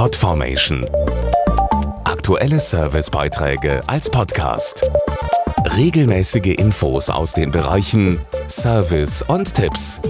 Podformation. Aktuelle Servicebeiträge als Podcast. Regelmäßige Infos aus den Bereichen Service und Tipps.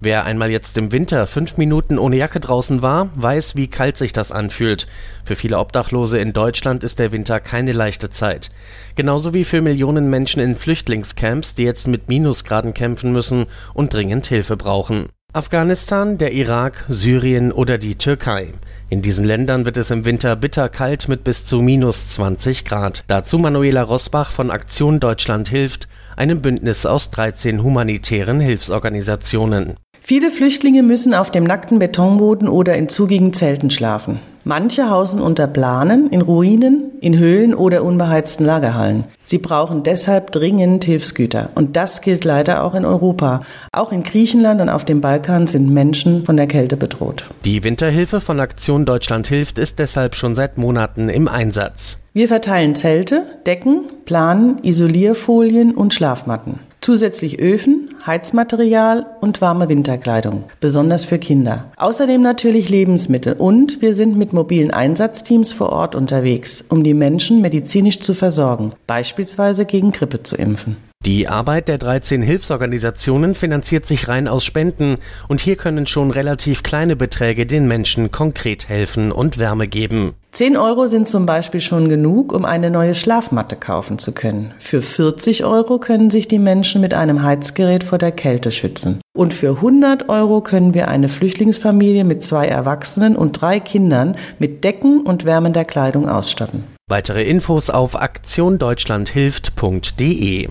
Wer einmal jetzt im Winter fünf Minuten ohne Jacke draußen war, weiß, wie kalt sich das anfühlt. Für viele Obdachlose in Deutschland ist der Winter keine leichte Zeit. Genauso wie für Millionen Menschen in Flüchtlingscamps, die jetzt mit Minusgraden kämpfen müssen und dringend Hilfe brauchen. Afghanistan, der Irak, Syrien oder die Türkei. In diesen Ländern wird es im Winter bitterkalt mit bis zu minus 20 Grad. Dazu Manuela Rosbach von Aktion Deutschland hilft, einem Bündnis aus 13 humanitären Hilfsorganisationen. Viele Flüchtlinge müssen auf dem nackten Betonboden oder in zugigen Zelten schlafen. Manche hausen unter Planen, in Ruinen, in Höhlen oder unbeheizten Lagerhallen. Sie brauchen deshalb dringend Hilfsgüter. Und das gilt leider auch in Europa. Auch in Griechenland und auf dem Balkan sind Menschen von der Kälte bedroht. Die Winterhilfe von Aktion Deutschland hilft ist deshalb schon seit Monaten im Einsatz. Wir verteilen Zelte, Decken, Planen, Isolierfolien und Schlafmatten. Zusätzlich Öfen, Heizmaterial und warme Winterkleidung, besonders für Kinder. Außerdem natürlich Lebensmittel und wir sind mit mobilen Einsatzteams vor Ort unterwegs, um die Menschen medizinisch zu versorgen, beispielsweise gegen Grippe zu impfen. Die Arbeit der 13 Hilfsorganisationen finanziert sich rein aus Spenden und hier können schon relativ kleine Beträge den Menschen konkret helfen und Wärme geben. 10 Euro sind zum Beispiel schon genug, um eine neue Schlafmatte kaufen zu können. Für 40 Euro können sich die Menschen mit einem Heizgerät vor der Kälte schützen. Und für 100 Euro können wir eine Flüchtlingsfamilie mit zwei Erwachsenen und drei Kindern mit Decken und wärmender Kleidung ausstatten. Weitere Infos auf aktiondeutschlandhilft.de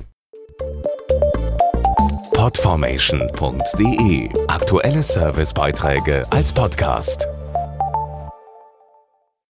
Podformation.de Aktuelle Servicebeiträge als Podcast.